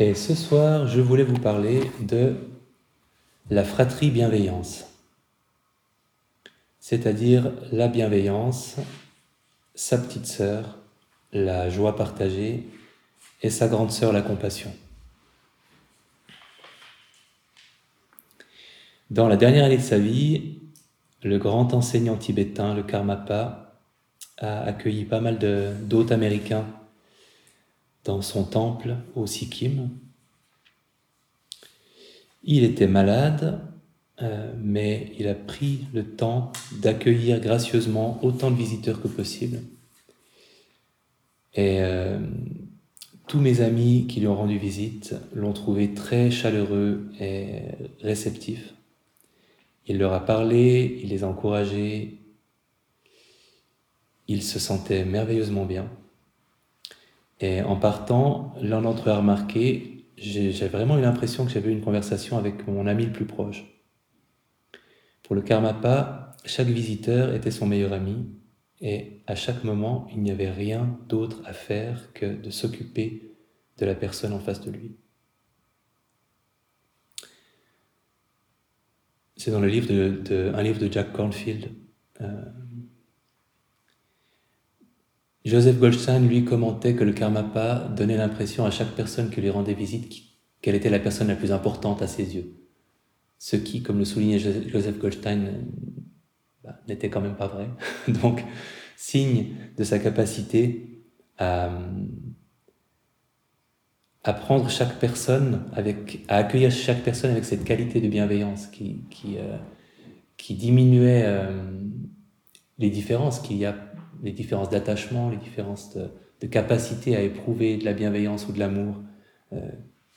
Et ce soir, je voulais vous parler de la fratrie bienveillance, c'est-à-dire la bienveillance, sa petite sœur, la joie partagée, et sa grande sœur, la compassion. Dans la dernière année de sa vie, le grand enseignant tibétain, le Karmapa, a accueilli pas mal d'hôtes américains dans son temple au Sikkim. Il était malade, euh, mais il a pris le temps d'accueillir gracieusement autant de visiteurs que possible. Et euh, tous mes amis qui lui ont rendu visite l'ont trouvé très chaleureux et réceptif. Il leur a parlé, il les a encouragés, il se sentait merveilleusement bien. Et en partant, l'un d'entre eux a remarqué, j'ai vraiment eu l'impression que j'avais une conversation avec mon ami le plus proche. Pour le Karmapa, chaque visiteur était son meilleur ami, et à chaque moment, il n'y avait rien d'autre à faire que de s'occuper de la personne en face de lui. C'est dans le livre de, un livre de Jack Cornfield. Euh, Joseph Goldstein, lui, commentait que le Karmapa donnait l'impression à chaque personne qui lui rendait visite qu'elle était la personne la plus importante à ses yeux. Ce qui, comme le soulignait Joseph Goldstein, bah, n'était quand même pas vrai. Donc, signe de sa capacité à, prendre chaque personne à accueillir chaque personne avec cette qualité de bienveillance qui, euh, diminuait euh, les différences qu'il y a, les différences d'attachement, les différences de, capacité à éprouver de la bienveillance ou de l'amour euh,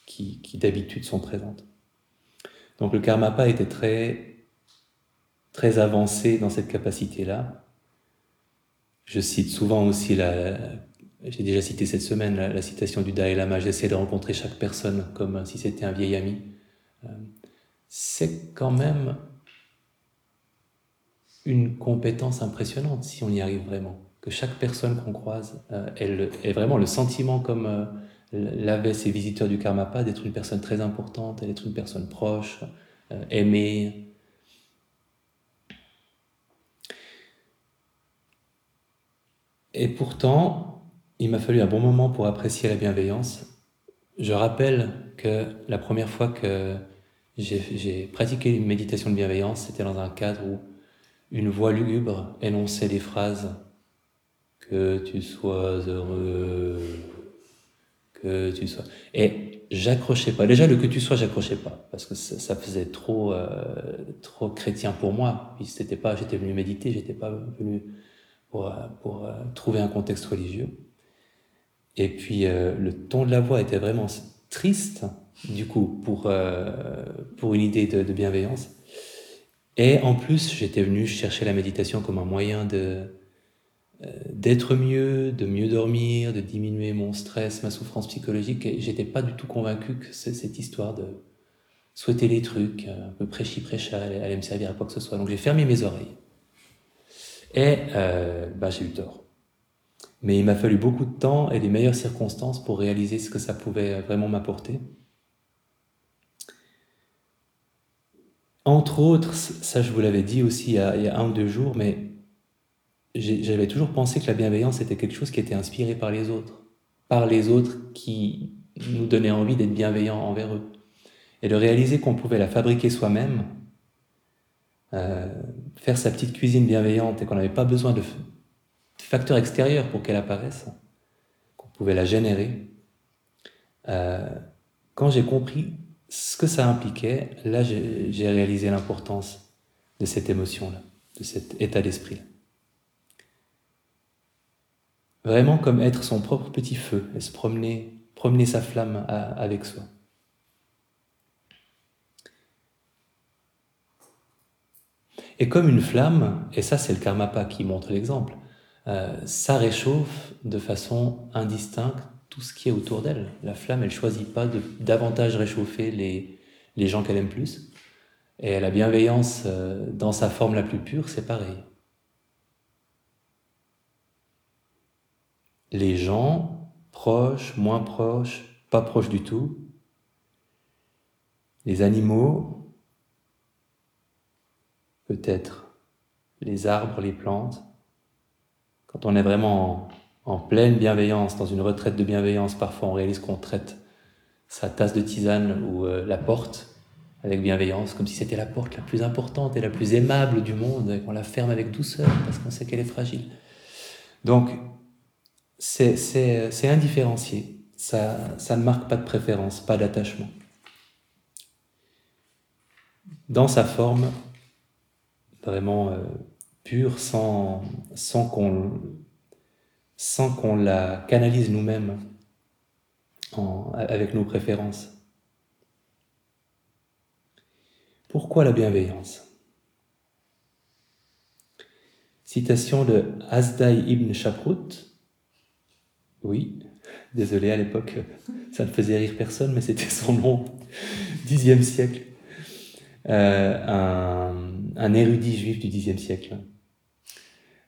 qui, d'habitude sont présentes. Donc le Karmapa était très, très avancé dans cette capacité-là. Je cite souvent aussi la, j'ai déjà cité cette semaine la, citation du Dalai Lama, j'essaie de rencontrer chaque personne comme si c'était un vieil ami. Euh, c'est quand même une compétence impressionnante si on y arrive vraiment. Que chaque personne qu'on croise, euh, elle ait vraiment le sentiment comme euh, l'avaient ces visiteurs du Karmapa d'être une personne très importante, d'être une personne proche, aimée. Et pourtant, il m'a fallu un bon moment pour apprécier la bienveillance. Je rappelle que la première fois que j'ai pratiqué une méditation de bienveillance, c'était dans un cadre où une voix lugubre énonçait des phrases que tu sois heureux, que tu sois. Et j'accrochais pas. Déjà, le que tu sois, j'accrochais pas parce que ça, faisait trop, euh, trop chrétien pour moi. C'était pas, j'étais venu méditer, j'étais pas venu pour, pour euh, trouver un contexte religieux. Et puis euh, le ton de la voix était vraiment triste, du coup, pour, euh, pour une idée de, bienveillance. Et en plus, j'étais venu chercher la méditation comme un moyen de euh, d'être mieux, de mieux dormir, de diminuer mon stress, ma souffrance psychologique. Et j'étais pas du tout convaincu que cette histoire de souhaiter les trucs, un peu prêchi prêcha, allait me servir à quoi que ce soit. Donc j'ai fermé mes oreilles. Et bah, j'ai eu tort. Mais il m'a fallu beaucoup de temps et les meilleures circonstances pour réaliser ce que ça pouvait vraiment m'apporter. Entre autres, ça je vous l'avais dit aussi il y, a, un ou deux jours, mais j'avais toujours pensé que la bienveillance était quelque chose qui était inspiré par les autres, par les autres qui nous donnaient envie d'être bienveillants envers eux. Et de réaliser qu'on pouvait la fabriquer soi-même, euh, faire sa petite cuisine bienveillante et qu'on n'avait pas besoin de, facteurs extérieurs pour qu'elle apparaisse, qu'on pouvait la générer. Euh, quand j'ai compris ce que ça impliquait, là j'ai réalisé l'importance de cette émotion-là, de cet état d'esprit-là. Vraiment comme être son propre petit feu et se promener, promener sa flamme avec soi. Et comme une flamme, et ça c'est le Karmapa qui montre l'exemple, euh, ça réchauffe de façon indistincte tout ce qui est autour d'elle. La flamme, elle choisit pas de davantage réchauffer les, gens qu'elle aime plus. Et la bienveillance, euh, dans sa forme la plus pure, c'est pareil. Les gens, proches, moins proches, pas proche du tout. Les animaux, peut-être les arbres, les plantes. Quand on est vraiment en, pleine bienveillance, dans une retraite de bienveillance, parfois on réalise qu'on traite sa tasse de tisane ou euh, la porte avec bienveillance, comme si c'était la porte la plus importante et la plus aimable du monde, et qu'on la ferme avec douceur parce qu'on sait qu'elle est fragile. Donc, c'est indifférencié. Ça, ça ne marque pas de préférence, pas d'attachement. Dans sa forme vraiment euh, pure, sans, sans qu'on sans qu'on la canalise nous-mêmes avec nos préférences. Pourquoi la bienveillance? Citation de Asdai ibn Shaprut. Oui, désolé, à l'époque, ça ne faisait rire personne, mais c'était son nom, Xe siècle. Euh, un, érudit juif du Xe siècle.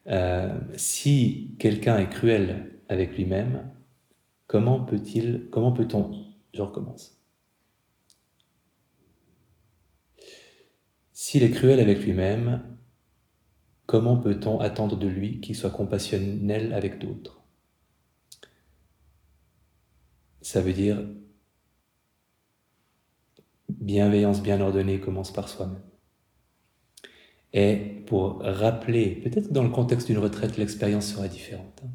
Euh, si quelqu'un est cruel avec lui-même, comment peut-il, comment peut-on, je recommence. S'il est cruel avec lui-même, comment peut-on attendre de lui qu'il soit compassionnel avec d'autres? Ça veut dire bienveillance bien ordonnée commence par soi-même. Et pour rappeler, peut-être dans le contexte d'une retraite, l'expérience sera différente. Hein.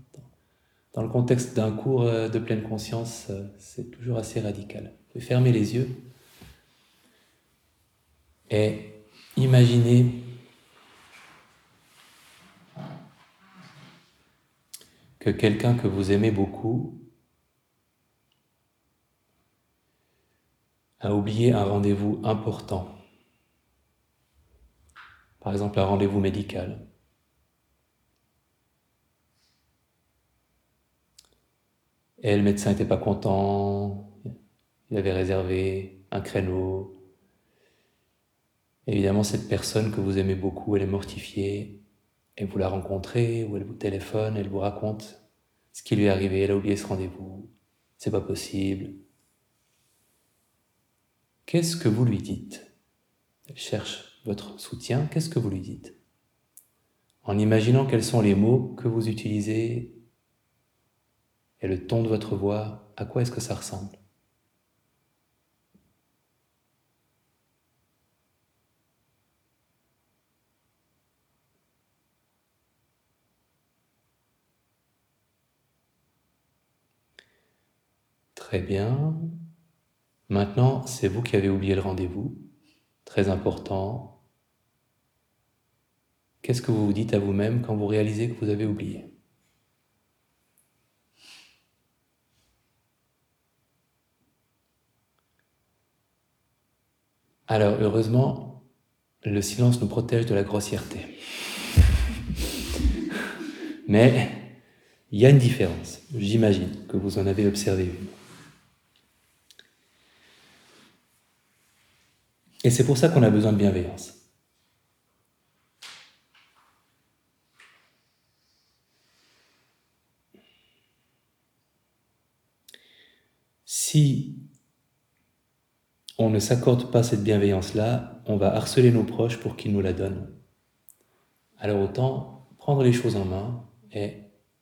Dans le contexte d'un cours euh, de pleine conscience, euh, c'est toujours assez radical. Pouvez fermer les yeux et imaginer que quelqu'un que vous aimez beaucoup a oublié un rendez-vous important. Par exemple, un rendez-vous médical. Et le médecin n'était pas content, il avait réservé un créneau. Évidemment, cette personne que vous aimez beaucoup, elle est mortifiée, et vous la rencontrez, ou elle vous téléphone, elle vous raconte ce qui lui est arrivé, elle a oublié ce rendez-vous, c'est pas possible. Qu'est-ce que vous lui dites? Elle cherche votre soutien, qu'est-ce que vous lui dites? En imaginant quels sont les mots que vous utilisez et le ton de votre voix, à quoi est-ce que ça ressemble? Très bien. Maintenant, c'est vous qui avez oublié le rendez-vous. Très important. Qu'est-ce que vous vous dites à vous-même quand vous réalisez que vous avez oublié? Alors, heureusement, le silence nous protège de la grossièreté. Mais il y a une différence, j'imagine que vous en avez observé une. Et c'est pour ça qu'on a besoin de bienveillance. Si on ne s'accorde pas cette bienveillance-là, on va harceler nos proches pour qu'ils nous la donnent. Alors autant prendre les choses en main et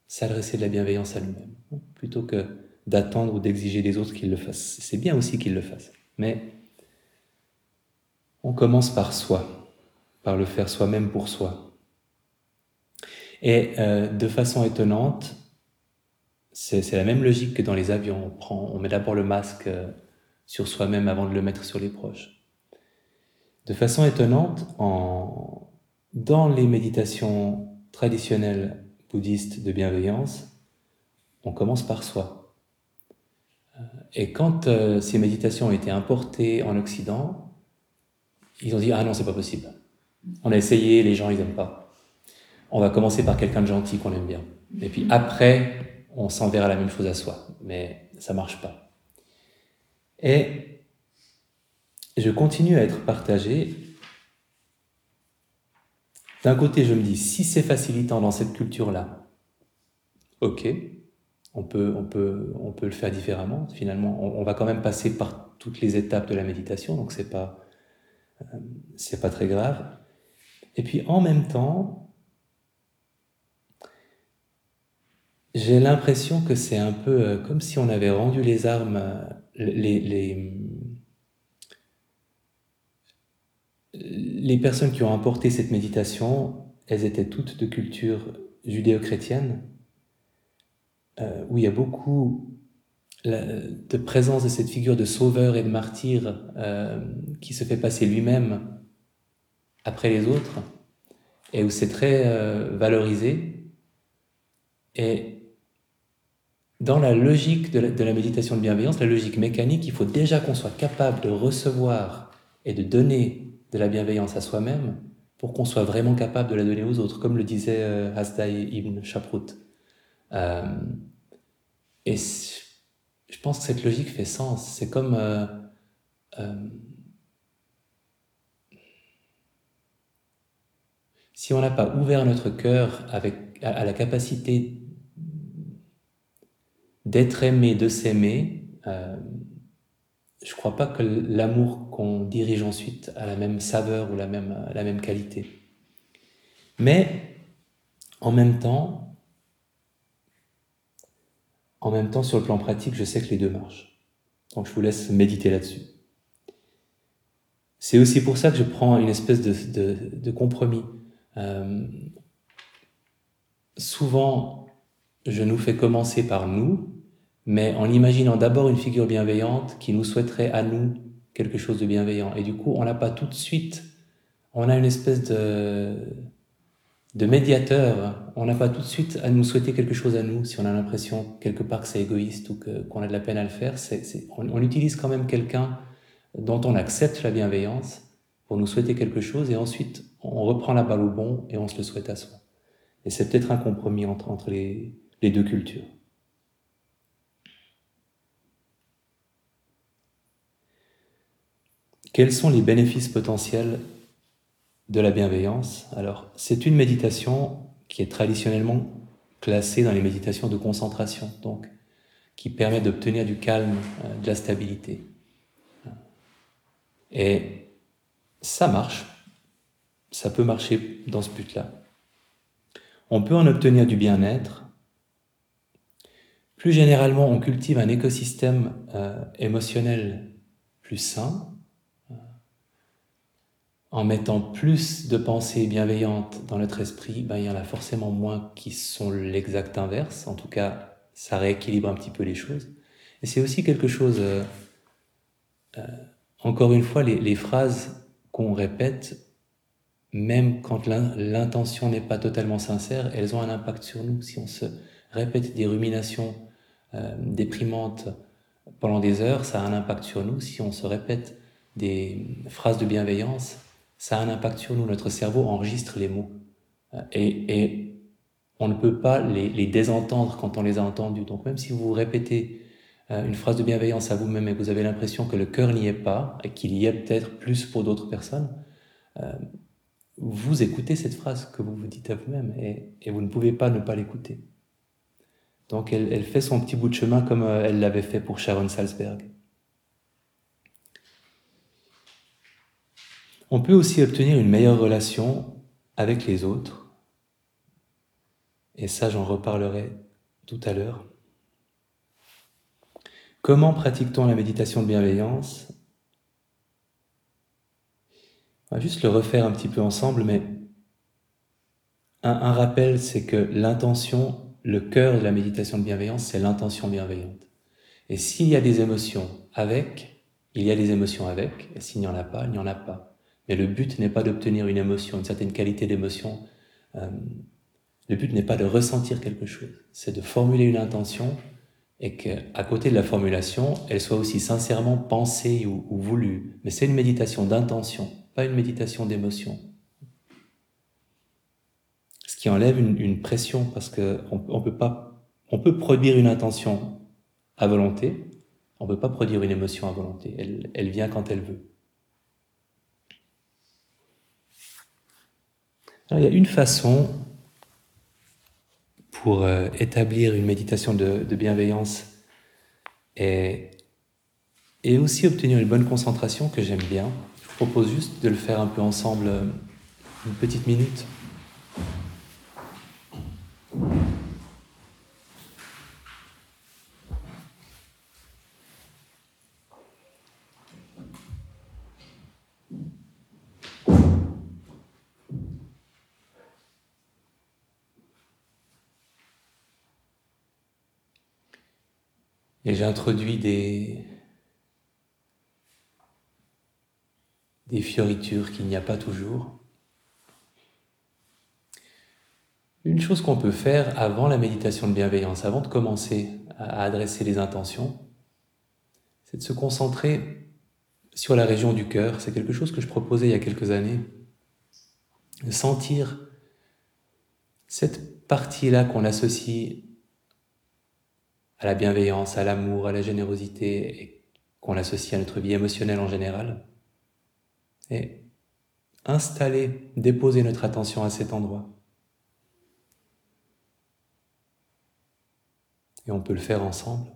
s'adresser de la bienveillance à lui-même, plutôt que d'attendre ou d'exiger des autres qu'ils le fassent. C'est bien aussi qu'ils le fassent, mais on commence par soi, par le faire soi-même pour soi. Et euh, de façon étonnante, c'est la même logique que dans les avions. On, prend, on met d'abord le masque euh, sur soi-même avant de le mettre sur les proches. De façon étonnante, dans les méditations traditionnelles bouddhistes de bienveillance, on commence par soi. Euh, et quand euh, ces méditations ont été importées en Occident, ils ont dit Ah non, c'est pas possible. On a essayé, les gens, ils n'aiment pas. On va commencer par quelqu'un de gentil qu'on aime bien. Et puis après, on s'enverra la même chose à soi. Mais ça marche pas. Et je continue à être partagé. D'un côté, je me dis, si c'est facilitant dans cette culture-là, ok, on peut, on, peut, on peut le faire différemment. Finalement, on, va quand même passer par toutes les étapes de la méditation, donc c'est pas, euh, c'est pas très grave. Et puis en même temps, j'ai l'impression que c'est un peu euh, comme si on avait rendu les armes, euh, les, les, les personnes qui ont apporté cette méditation, elles étaient toutes de culture judéo-chrétienne euh, où il y a beaucoup de présence de cette figure de sauveur et de martyr euh, qui se fait passer lui-même après les autres, et où c'est très euh, valorisé. Et dans la logique de la, méditation de bienveillance, la logique mécanique, il faut déjà qu'on soit capable de recevoir et de donner de la bienveillance à soi-même pour qu'on soit vraiment capable de la donner aux autres, comme le disait euh, ibn Shaprut. Euh, et je pense que cette logique fait sens. C'est comme euh, euh, si on n'a pas ouvert notre cœur avec, à, la capacité d'être aimé, de s'aimer, euh, je ne crois pas que l'amour qu'on dirige ensuite a la même saveur ou la même, la même qualité. Mais en même temps, en même temps, sur le plan pratique, je sais que les deux marchent. Donc je vous laisse méditer là-dessus. C'est aussi pour ça que je prends une espèce de, compromis. Euh, souvent, je nous fais commencer par nous, mais en imaginant d'abord une figure bienveillante qui nous souhaiterait à nous quelque chose de bienveillant. Et du coup, on n'a pas tout de suite, on a une espèce de, de médiateur. On n'a pas tout de suite à nous souhaiter quelque chose à nous si on a l'impression quelque part que c'est égoïste ou qu'on a de la peine à le faire. on, utilise quand même quelqu'un dont on accepte la bienveillance pour nous souhaiter quelque chose et ensuite on reprend la balle au bon et on se le souhaite à soi. Et c'est peut-être un compromis entre, entre les, les deux cultures. Quels sont les bénéfices potentiels de la bienveillance? Alors, c'est une méditation qui est traditionnellement classée dans les méditations de concentration, donc qui permet d'obtenir du calme, euh, de la stabilité. Et ça marche, ça peut marcher dans ce but-là. On peut en obtenir du bien-être. Plus généralement, on cultive un écosystème euh, émotionnel plus sain, en mettant plus de pensées bienveillantes dans notre esprit, ben, il y en a forcément moins qui sont l'exact inverse. En tout cas, ça rééquilibre un petit peu les choses. Et c'est aussi quelque chose, euh, euh, encore une fois, les, phrases qu'on répète, même quand l'intention n'est pas totalement sincère, elles ont un impact sur nous. Si on se répète des ruminations euh, déprimantes pendant des heures, ça a un impact sur nous. Si on se répète des phrases de bienveillance, ça a un impact sur nous. Notre cerveau enregistre les mots. Euh, et, on ne peut pas les, désentendre quand on les a entendus. Donc même si vous répétez euh, une phrase de bienveillance à vous-même et que vous avez l'impression que le cœur n'y est pas et qu'il y est peut-être plus pour d'autres personnes, euh, vous écoutez cette phrase que vous vous dites à vous-même et, vous ne pouvez pas ne pas l'écouter. Donc elle, elle, fait son petit bout de chemin comme elle l'avait fait pour Sharon Salzberg. On peut aussi obtenir une meilleure relation avec les autres. Et ça, j'en reparlerai tout à l'heure. Comment pratique-t-on la méditation de bienveillance? On va juste le refaire un petit peu ensemble, mais un, rappel, c'est que l'intention, le cœur de la méditation de bienveillance, c'est l'intention bienveillante. Et s'il y a des émotions avec, il y a des émotions avec, et s'il n'y en a pas, il n'y en a pas. Mais le but n'est pas d'obtenir une émotion, une certaine qualité d'émotion. Euh, le but n'est pas de ressentir quelque chose, c'est de formuler une intention et qu'à côté de la formulation, elle soit aussi sincèrement pensée ou, voulue. Mais c'est une méditation d'intention, pas une méditation d'émotion. Ce qui enlève une, pression parce qu'on on peut peut produire une intention à volonté, on peut pas produire une émotion à volonté. Elle vient quand elle veut. Il y a une façon pour euh, établir une méditation de, bienveillance et, et aussi obtenir une bonne concentration que j'aime bien, je vous propose juste de le faire un peu ensemble euh, une petite minute. Et j'ai introduit des, des fioritures qu'il n'y a pas toujours. Une chose qu'on peut faire avant la méditation de bienveillance, avant de commencer à adresser les intentions, c'est de se concentrer sur la région du cœur. C'est quelque chose que je proposais il y a quelques années. De sentir cette partie-là qu'on associe à la bienveillance, à l'amour, à la générosité, et qu'on l'associe à notre vie émotionnelle en général. Et installer, déposer notre attention à cet endroit. Et on peut le faire ensemble.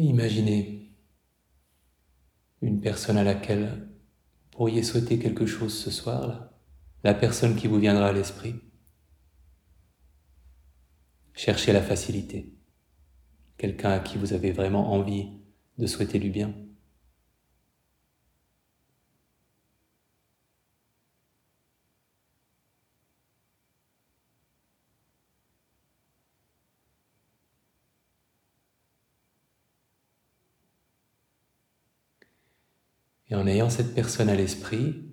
Imaginez une personne à laquelle vous pourriez souhaiter quelque chose ce soir, la personne qui vous viendra à l'esprit. Cherchez la facilité, quelqu'un à qui vous avez vraiment envie de souhaiter du bien. Et en ayant cette personne à l'esprit,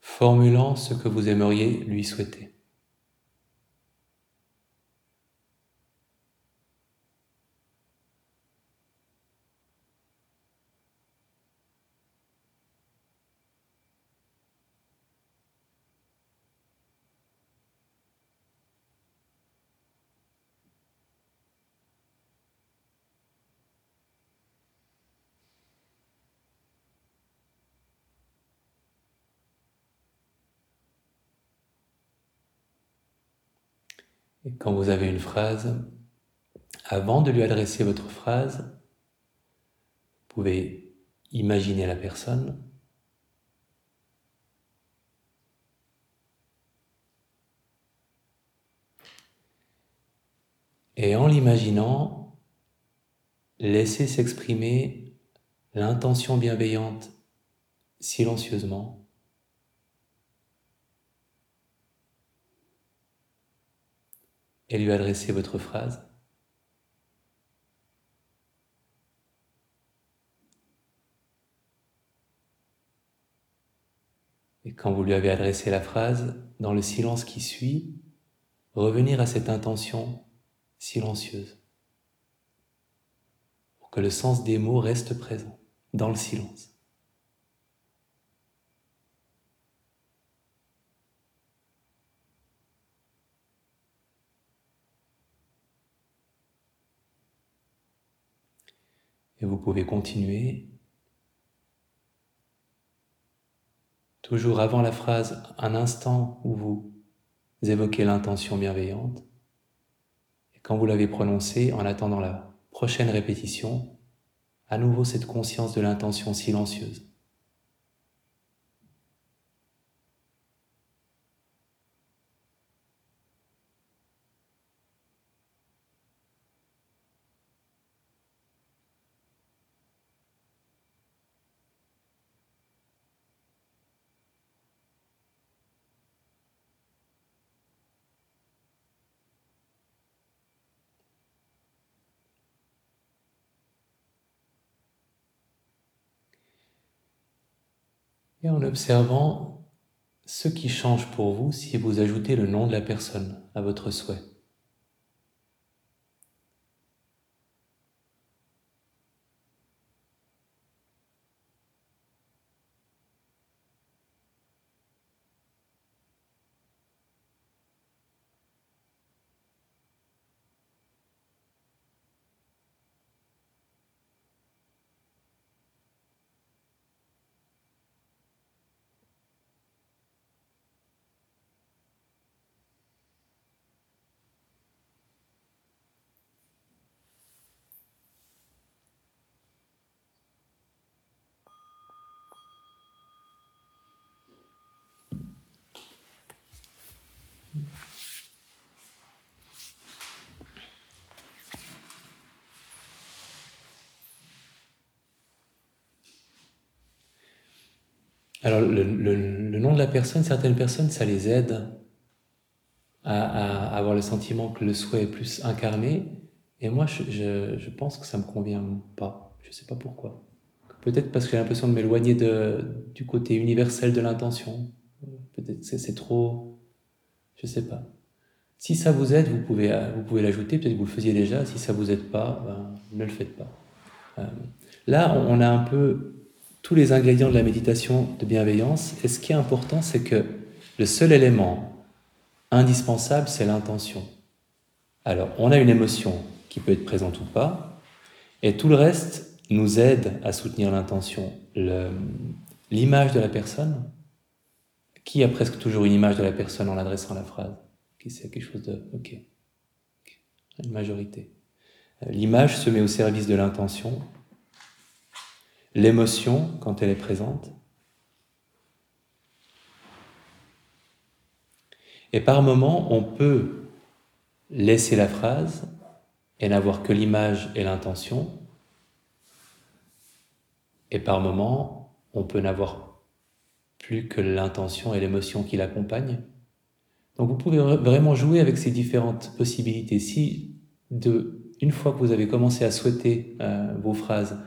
formulant ce que vous aimeriez lui souhaiter. Et quand vous avez une phrase, avant de lui adresser votre phrase, vous pouvez imaginer la personne. Et en l'imaginant, laissez s'exprimer l'intention bienveillante silencieusement et lui adresser votre phrase. Et quand vous lui avez adressé la phrase, dans le silence qui suit, revenir à cette intention silencieuse pour que le sens des mots reste présent dans le silence. Et vous pouvez continuer. Toujours avant la phrase, un instant où vous évoquez l'intention bienveillante. Et quand vous l'avez prononcée, en attendant la prochaine répétition, à nouveau cette conscience de l'intention silencieuse. Et en observant ce qui change pour vous si vous ajoutez le nom de la personne à votre souhait. Alors, le, nom de la personne, certaines personnes, ça les aide à, avoir le sentiment que le souhait est plus incarné. Et moi, je, pense que ça me convient pas. Je sais pas pourquoi. Peut-être parce que j'ai l'impression de m'éloigner du côté universel de l'intention. Peut-être que c'est trop. Je sais pas. Si ça vous aide, vous pouvez, vous pouvez l'ajouter. Peut-être que vous le faisiez déjà. Si ça vous aide pas, ben, ne le faites pas. Euh, là, on a un peu tous les ingrédients de la méditation de bienveillance. Et ce qui est important, c'est que le seul élément indispensable, c'est l'intention. Alors, on a une émotion qui peut être présente ou pas, et tout le reste nous aide à soutenir l'intention. L'image de la personne, qui a presque toujours une image de la personne en l'adressant la phrase Qui c'est quelque chose de ok, une majorité. Euh, l'image se met au service de l'intention l'émotion quand elle est présente. Et par moments, on peut laisser la phrase et n'avoir que l'image et l'intention. Et par moments, on peut n'avoir plus que l'intention et l'émotion qui l'accompagnent. Donc vous pouvez vraiment jouer avec ces différentes possibilités. Si, de, une fois que vous avez commencé à souhaiter euh, vos phrases,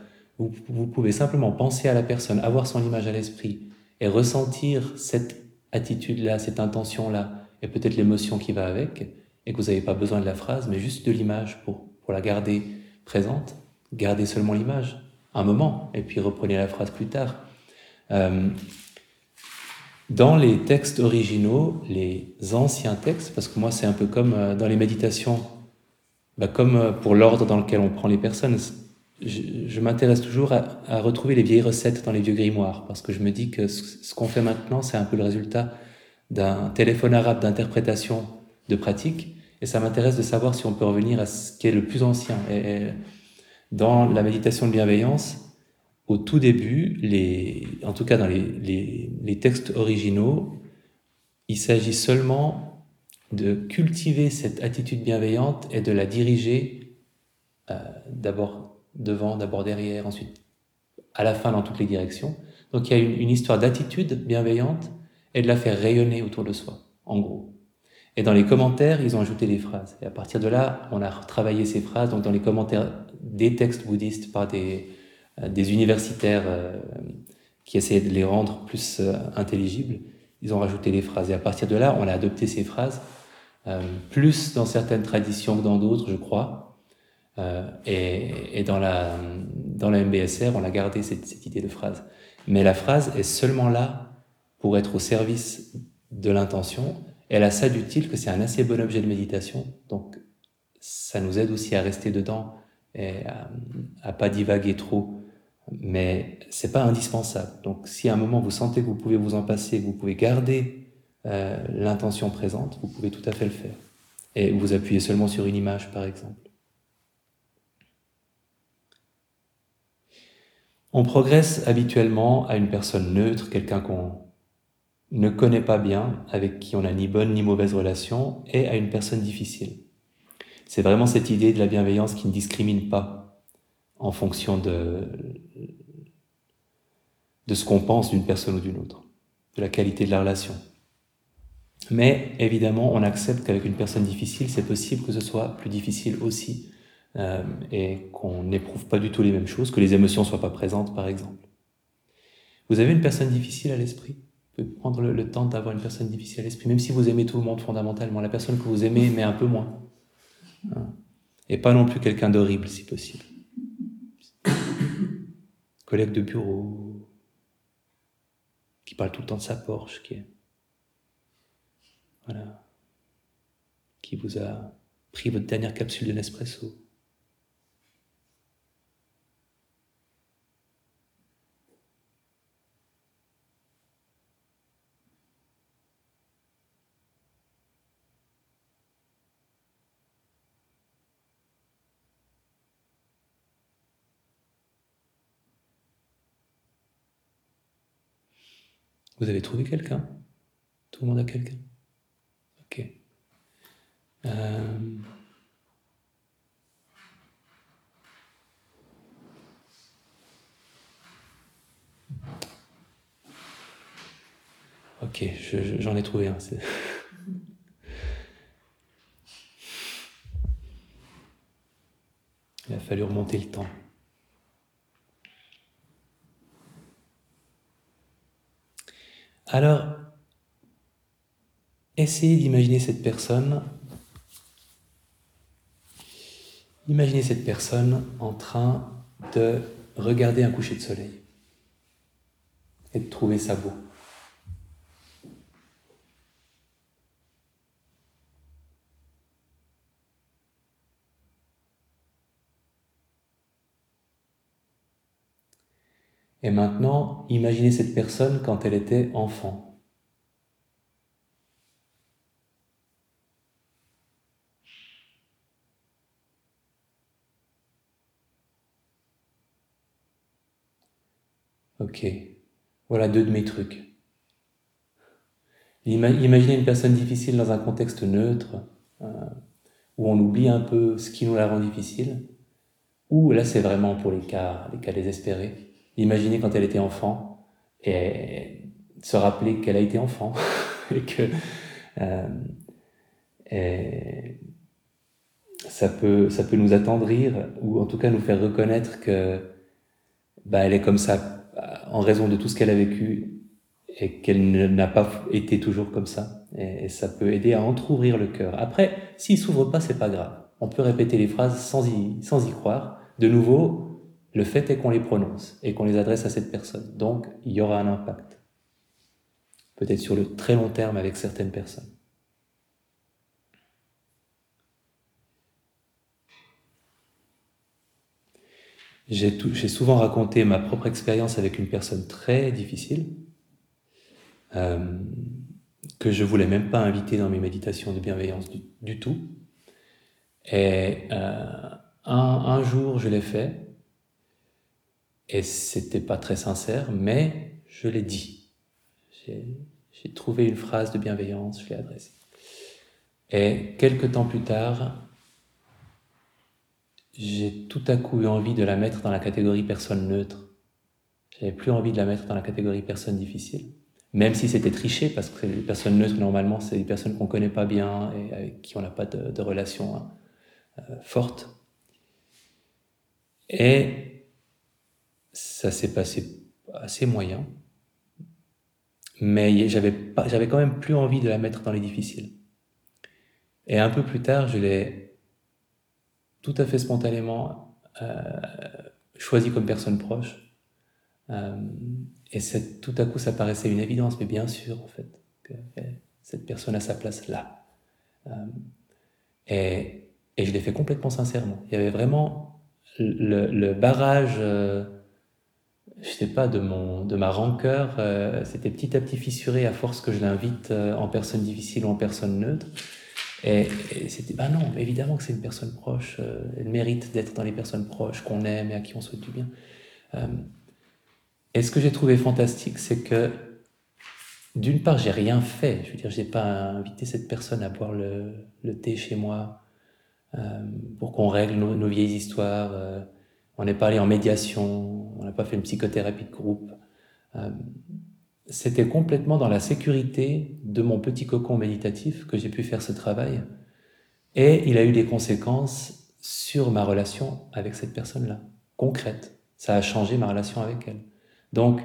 vous, pouvez simplement penser à la personne, avoir son image à l'esprit et ressentir cette attitude-là, cette intention-là, et peut-être l'émotion qui va avec, et que vous n'avez pas besoin de la phrase, mais juste de l'image pour, pour la garder présente. Gardez seulement l'image, un moment, et puis reprenez la phrase plus tard. Euh, dans les textes originaux, les anciens textes, parce que moi c'est un peu comme euh, dans les méditations, bah comme euh, pour l'ordre dans lequel on prend les personnes, je, m'intéresse toujours à, retrouver les vieilles recettes dans les vieux grimoires, parce que je me dis que ce, qu'on fait maintenant, c'est un peu le résultat d'un téléphone arabe d'interprétation de pratique, et ça m'intéresse de savoir si on peut revenir à ce qui est le plus ancien. Et, dans la méditation de bienveillance, au tout début, en tout cas dans les, les textes originaux, il s'agit seulement de cultiver cette attitude bienveillante et de la diriger euh, d'abord devant, d'abord derrière, ensuite à la fin dans toutes les directions. Donc il y a une, histoire d'attitude bienveillante et de la faire rayonner autour de soi, en gros. Et dans les commentaires, ils ont ajouté des phrases. Et à partir de là, on a retravaillé ces phrases. Donc dans les commentaires des textes bouddhistes par des, euh, des universitaires euh, qui essayaient de les rendre plus euh, intelligibles, ils ont rajouté des phrases. Et à partir de là, on a adopté ces phrases, plus dans certaines traditions que dans d'autres, je crois. Euh, et, dans, la, dans la MBSR, on a gardé cette, idée de phrase. Mais la phrase est seulement là pour être au service de l'intention. Elle a ça d'utile que c'est un assez bon objet de méditation. Donc, ça nous aide aussi à rester dedans et à, à pas divaguer trop. Mais c'est pas indispensable. Donc, si à un moment vous sentez que vous pouvez vous en passer, que vous pouvez garder euh, l'intention présente, vous pouvez tout à fait le faire. Et vous appuyez seulement sur une image, par exemple. On progresse habituellement à une personne neutre, quelqu'un qu'on ne connaît pas bien, avec qui on n'a ni bonne ni mauvaise relation, et à une personne difficile. C'est vraiment cette idée de la bienveillance qui ne discrimine pas en fonction de, de ce qu'on pense d'une personne ou d'une autre, de la qualité de la relation. Mais évidemment, on accepte qu'avec une personne difficile, c'est possible que ce soit plus difficile aussi euh, et qu'on n'éprouve pas du tout les mêmes choses, que les émotions soient pas présentes, par exemple. Vous avez une personne difficile à l'esprit? Vous pouvez prendre le, temps d'avoir une personne difficile à l'esprit, même si vous aimez tout le monde fondamentalement. La personne que vous aimez, mais un peu moins. Hein. Et pas non plus quelqu'un d'horrible, si possible. Collègue de bureau, qui parle tout le temps de sa Porsche, qui est. Voilà. Qui vous a pris votre dernière capsule de Nespresso. Vous avez trouvé quelqu'un? Tout le monde a quelqu'un? Ok. Euh, ok, j'en ai trouvé un. Il a fallu remonter le temps. Alors, essayez d'imaginer cette personne. Imaginez cette personne en train de regarder un coucher de soleil et de trouver ça beau. Et maintenant, imaginez cette personne quand elle était enfant. Ok, voilà deux de mes trucs. Imaginez une personne difficile dans un contexte neutre, euh, où on oublie un peu ce qui nous la rend difficile, ou là c'est vraiment pour les cas, les cas désespérés imaginer quand elle était enfant et se rappeler qu'elle a été enfant et que euh, ça peut ça peut nous attendrir ou en tout cas nous faire reconnaître que bah, elle est comme ça en raison de tout ce qu'elle a vécu et qu'elle n'a pas été toujours comme ça et, ça peut aider à entrouvrir le cœur. Après, s'il s'ouvre pas, c'est pas grave. On peut répéter les phrases sans y, sans y croire. De nouveau, le fait est qu'on les prononce et qu'on les adresse à cette personne. Donc, il y aura un impact. Peut-être sur le très long terme avec certaines personnes. J'ai souvent raconté ma propre expérience avec une personne très difficile, euh, que je voulais même pas inviter dans mes méditations de bienveillance du, tout. Et euh, un jour, je l'ai fait, et c'était pas très sincère, mais je l'ai dit. J'ai trouvé une phrase de bienveillance, je l'ai adressée. Et quelques temps plus tard, j'ai tout à coup eu envie de la mettre dans la catégorie personne neutre. J'avais plus envie de la mettre dans la catégorie personne difficile. Même si c'était triché, parce que les personnes neutres, normalement, c'est des personnes qu'on connaît pas bien et avec qui on n'a pas de, relation hein, euh, forte. Et ça s'est passé assez moyen. Mais j'avais pas, j'avais quand même plus envie de la mettre dans les difficiles. Et un peu plus tard, je l'ai tout à fait spontanément euh, choisi comme personne proche. Euh, et tout à coup, ça paraissait une évidence, mais bien sûr, en fait, que cette personne a sa place là. Euh, et, je l'ai fait complètement sincèrement. Il y avait vraiment le barrage je sais pas, de, mon, de ma rancœur, euh, c'était petit à petit fissuré à force que je l'invite euh, en personne difficile ou en personne neutre. Et, c'était, bah non, évidemment que c'est une personne proche, euh, elle mérite d'être dans les personnes proches qu'on aime et à qui on souhaite du bien. et ce que j'ai trouvé fantastique, c'est que d'une part, j'ai rien fait. Je veux dire, j'ai pas invité cette personne à boire le, thé chez moi pour qu'on règle nos vieilles histoires on n'est pas allé en médiation, on n'a pas fait une psychothérapie de groupe. Euh, c'était complètement dans la sécurité de mon petit cocon méditatif que j'ai pu faire ce travail. Et il a eu des conséquences sur ma relation avec cette personne-là, concrète. Ça a changé ma relation avec elle. Donc,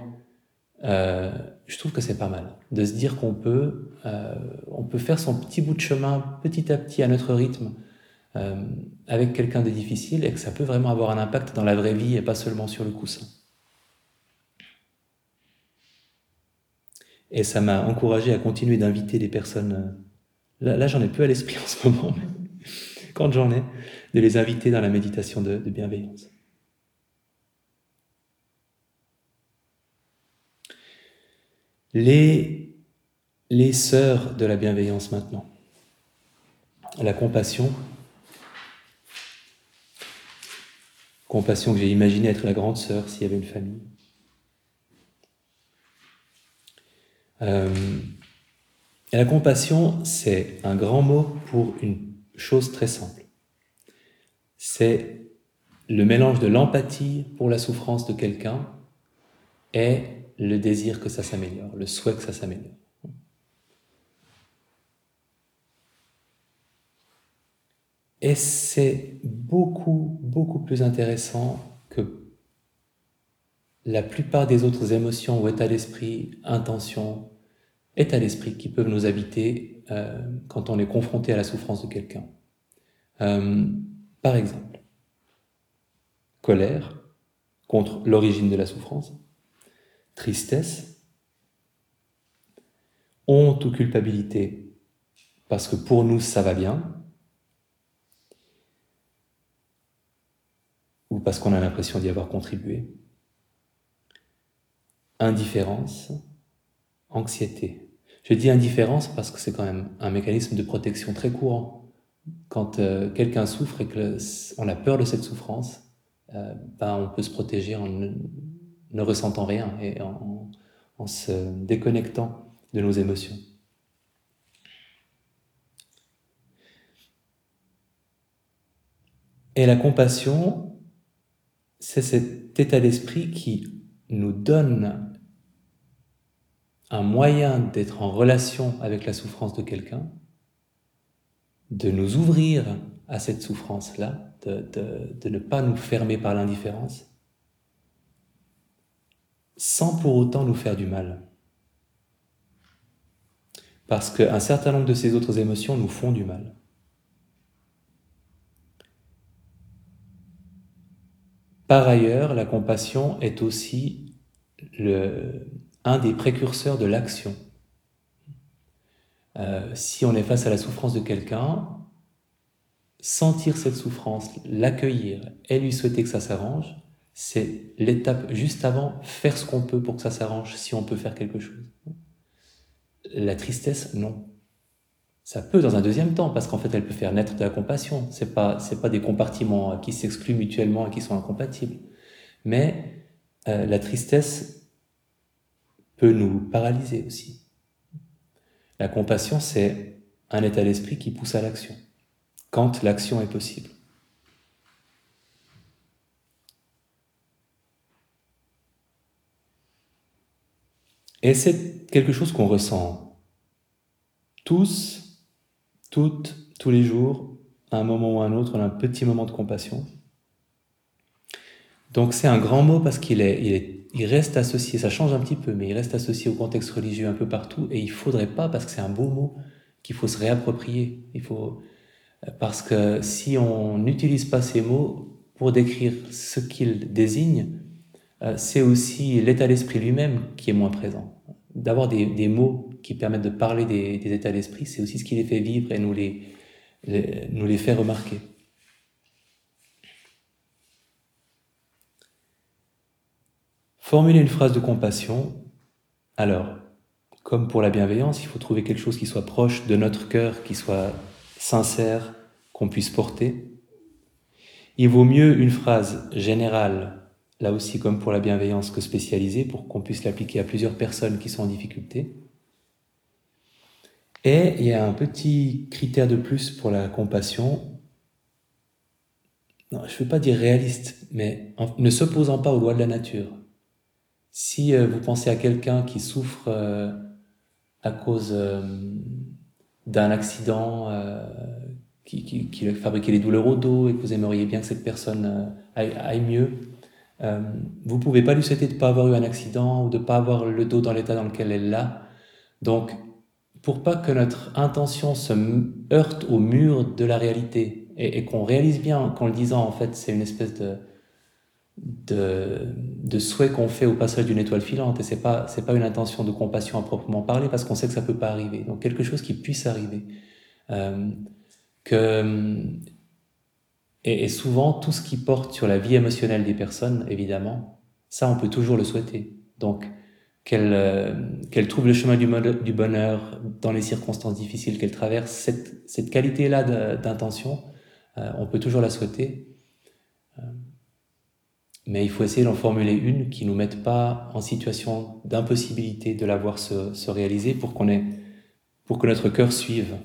euh, je trouve que c'est pas mal de se dire qu'on peut, euh, on peut faire son petit bout de chemin petit à petit à notre rythme avec quelqu'un de difficile et que ça peut vraiment avoir un impact dans la vraie vie et pas seulement sur le coussin. Et ça m'a encouragé à continuer d'inviter des personnes. Là, j'en ai peu à l'esprit en ce moment, mais quand j'en ai, de les inviter dans la méditation de bienveillance. Les, les sœurs de la bienveillance maintenant. La compassion. Compassion que j'ai imaginé être la grande sœur s'il y avait une famille. Euh, la compassion, c'est un grand mot pour une chose très simple. C'est le mélange de l'empathie pour la souffrance de quelqu'un et le désir que ça s'améliore, le souhait que ça s'améliore. Et c'est beaucoup, beaucoup plus intéressant que la plupart des autres émotions ou états d'esprit, intentions, états d'esprit qui peuvent nous habiter euh, quand on est confronté à la souffrance de quelqu'un. Euh, par exemple, colère contre l'origine de la souffrance, tristesse, honte ou culpabilité, parce que pour nous ça va bien, ou parce qu'on a l'impression d'y avoir contribué, indifférence, anxiété. Je dis indifférence parce que c'est quand même un mécanisme de protection très courant. Quand euh, quelqu'un souffre et qu'on a peur de cette souffrance, euh, ben on peut se protéger en ne ressentant rien et en, se déconnectant de nos émotions. Et la compassion, c'est cet état d'esprit qui nous donne un moyen d'être en relation avec la souffrance de quelqu'un, de nous ouvrir à cette souffrance-là, de, ne pas nous fermer par l'indifférence, sans pour autant nous faire du mal. Parce qu'un certain nombre de ces autres émotions nous font du mal. Par ailleurs, la compassion est aussi le, un des précurseurs de l'action. Euh, si on est face à la souffrance de quelqu'un, sentir cette souffrance, l'accueillir et lui souhaiter que ça s'arrange, c'est l'étape juste avant, faire ce qu'on peut pour que ça s'arrange, si on peut faire quelque chose. La tristesse, non. Ça peut dans un deuxième temps, parce qu'en fait, elle peut faire naître de la compassion. C'est pas, c'est pas des compartiments qui s'excluent mutuellement et qui sont incompatibles. Mais euh, la tristesse peut nous paralyser aussi. La compassion, c'est un état d'esprit qui pousse à l'action, quand l'action est possible. Et c'est quelque chose qu'on ressent tous, tous les jours, à un moment ou à un autre, un petit moment de compassion. Donc c'est un grand mot parce qu'il est, il est, il reste associé, ça change un petit peu, mais il reste associé au contexte religieux un peu partout, et il faudrait pas, parce que c'est un beau mot, qu'il faut se réapproprier. Il faut, parce que si on n'utilise pas ces mots pour décrire ce qu'ils désignent, euh, c'est aussi l'état d'esprit lui-même qui est moins présent d'avoir des, mots qui permettent de parler des, états d'esprit, c'est aussi ce qui les fait vivre et nous les, nous les fait remarquer. Formuler une phrase de compassion, alors, comme pour la bienveillance, il faut trouver quelque chose qui soit proche de notre cœur, qui soit sincère, qu'on puisse porter. Il vaut mieux une phrase générale là aussi comme pour la bienveillance, que spécialisée pour qu'on puisse l'appliquer à plusieurs personnes qui sont en difficulté. Et il y a un petit critère de plus pour la compassion. Je ne veux pas dire réaliste, mais ne s'opposant pas aux lois de la nature. Si euh, vous pensez à quelqu'un qui souffre euh, à cause euh, d'un accident qui, qui, qui, fabriquait des douleurs au dos et que vous aimeriez bien que cette personne aille mieux, Euh, vous pouvez pas lui souhaiter de ne pas avoir eu un accident ou de ne pas avoir le dos dans l'état dans lequel elle l'a. Donc, pour pas que notre intention se heurte au mur de la réalité et, qu'on réalise bien qu'en le disant, en fait, c'est une espèce de, de, souhait qu'on fait au passage d'une étoile filante et c'est pas pas une intention de compassion à proprement parler parce qu'on sait que ça peut pas arriver. Donc quelque chose qui puisse arriver. Euh, que et, souvent, tout ce qui porte sur la vie émotionnelle des personnes, évidemment, ça, on peut toujours le souhaiter. Donc, qu'elle euh, trouve le chemin du, bonheur dans les circonstances difficiles qu'elle traverse, cette, cette qualité-là d'intention, euh, on peut toujours la souhaiter. Euh, mais il faut essayer d'en formuler une qui nous mette pas en situation d'impossibilité de la voir se, se réaliser pour, qu'on ait, pour que notre cœur suive,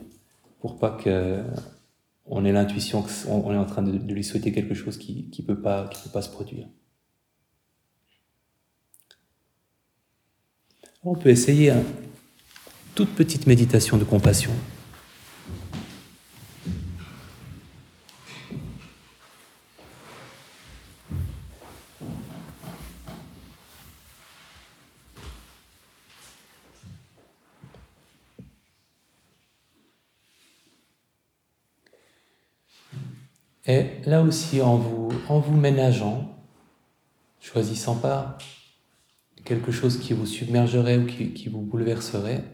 pour pas que on ait l'intuition qu'on est en train de, lui souhaiter quelque chose qui ne peut, pas, peut pas se produire. On peut essayer une toute petite méditation de compassion. Et là aussi, en vous, en vous ménageant, choisissant pas quelque chose qui vous submergerait ou qui, vous bouleverserait,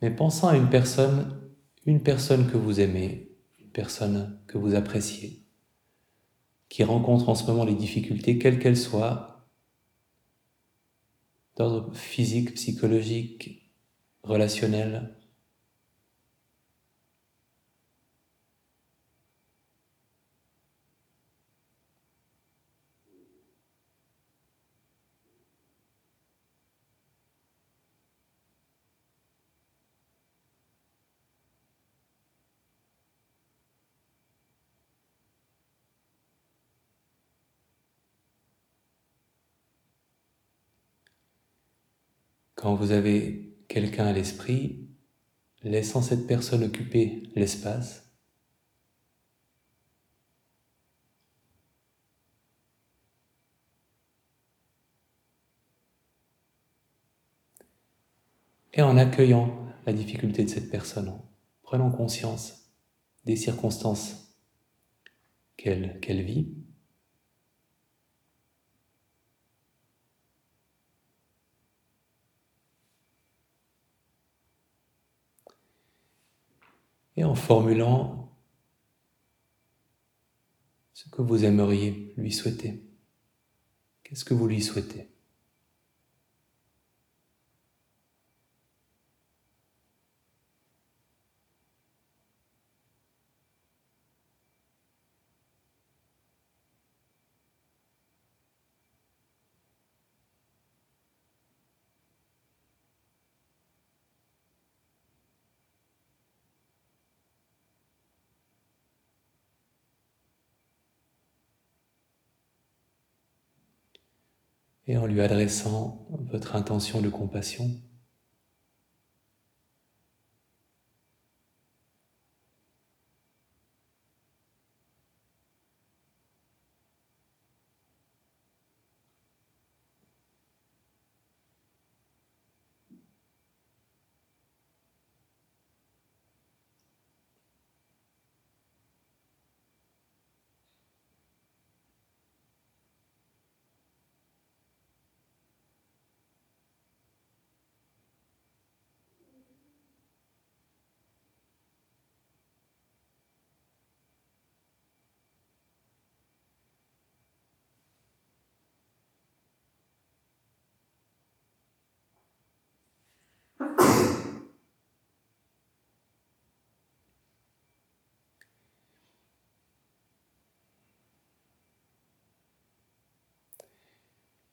mais pensant à une personne, une personne que vous aimez, une personne que vous appréciez, qui rencontre en ce moment les difficultés, quelles qu'elles soient, d'ordre physique, psychologique, relationnel, Quand vous avez quelqu'un à l'esprit, laissant cette personne occuper l'espace, et en accueillant la difficulté de cette personne, en prenant conscience des circonstances qu'elle vit, et en formulant ce que vous aimeriez lui souhaiter. Qu'est-ce que vous lui souhaitez? En lui adressant votre intention de compassion.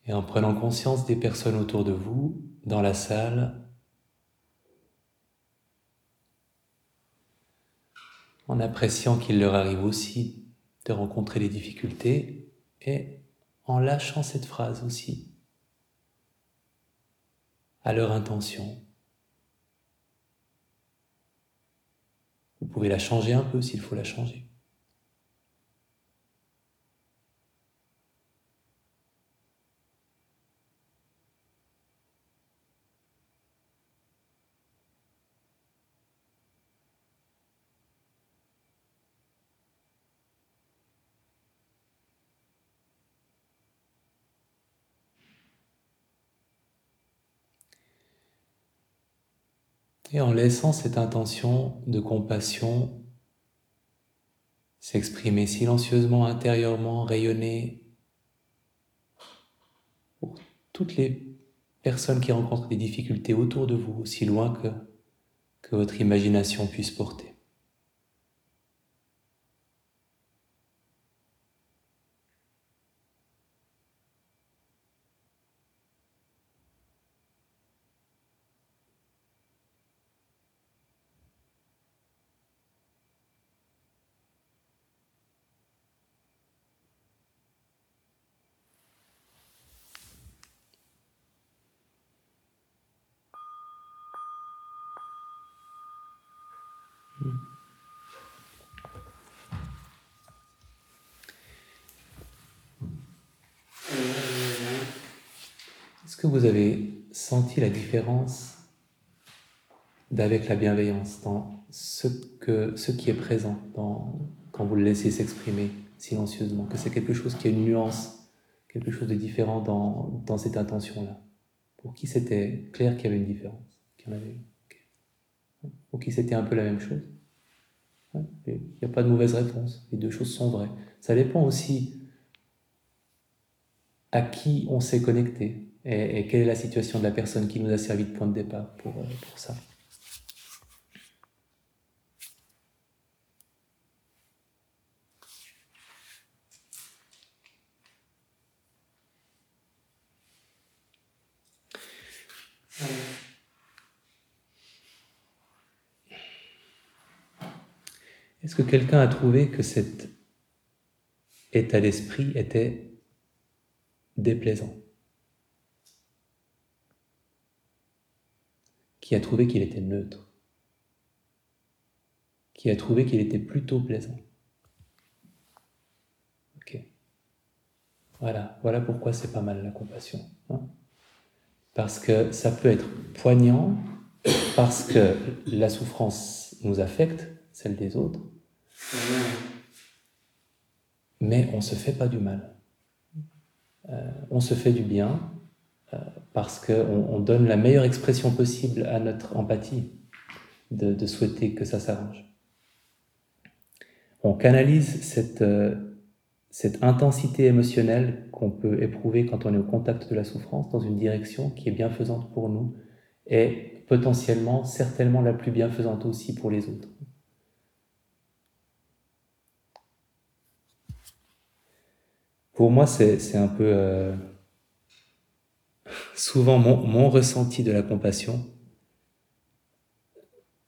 Et en prenant conscience des personnes autour de vous, dans la salle, en appréciant qu'il leur arrive aussi de rencontrer des difficultés et en lâchant cette phrase aussi à leur intention. Vous pouvez la changer un peu s'il faut la changer. Et en laissant cette intention de compassion s'exprimer silencieusement intérieurement, rayonner pour toutes les personnes qui rencontrent des difficultés autour de vous, aussi loin que, que votre imagination puisse porter. Est-ce que vous avez la différence d'avec la bienveillance dans ce, que, ce qui est présent dans, quand vous le laissez s'exprimer silencieusement, que c'est quelque chose qui a une nuance, quelque chose de différent dans, dans cette intention-là. Pour qui c'était clair qu'il y avait une différence qu'il en avait Pour qui c'était un peu la même chose. Il n'y a pas de mauvaise réponse, les deux choses sont vraies. Ça dépend aussi à qui on s'est connecté, et, quelle est la situation de la personne qui nous a servi de point de départ pour, euh, ça? Est-ce que quelqu'un a trouvé que cet état d'esprit était déplaisant? Qui a trouvé qu'il était neutre, qui a trouvé qu'il était plutôt plaisant. Ok. Voilà, voilà pourquoi c'est pas mal la compassion. Hein. parce que ça peut être poignant, parce que la souffrance nous affecte, celle des autres, mais on ne se fait pas du mal. Euh, on se fait du bien, parce qu'on on donne la meilleure expression possible à notre empathie de, souhaiter que ça s'arrange. On canalise cette, euh, cette intensité émotionnelle qu'on peut éprouver quand on est au contact de la souffrance dans une direction qui est bienfaisante pour nous et potentiellement, certainement la plus bienfaisante aussi pour les autres. Pour moi, c'est un peu... Euh, souvent mon, ressenti de la compassion,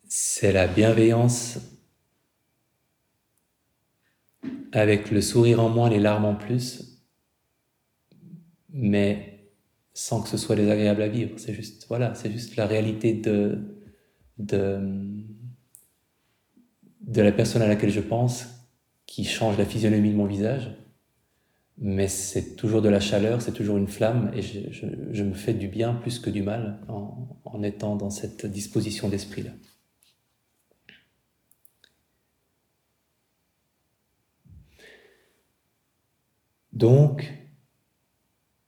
c'est la bienveillance avec le sourire en moins, les larmes en plus, mais sans que ce soit désagréable à vivre. C'est juste, voilà, c'est juste la réalité de, de, de la personne à laquelle je pense qui change la physionomie de mon visage mais c'est toujours de la chaleur, c'est toujours une flamme, et je, me fais du bien plus que du mal en, étant dans cette disposition d'esprit-là. Donc,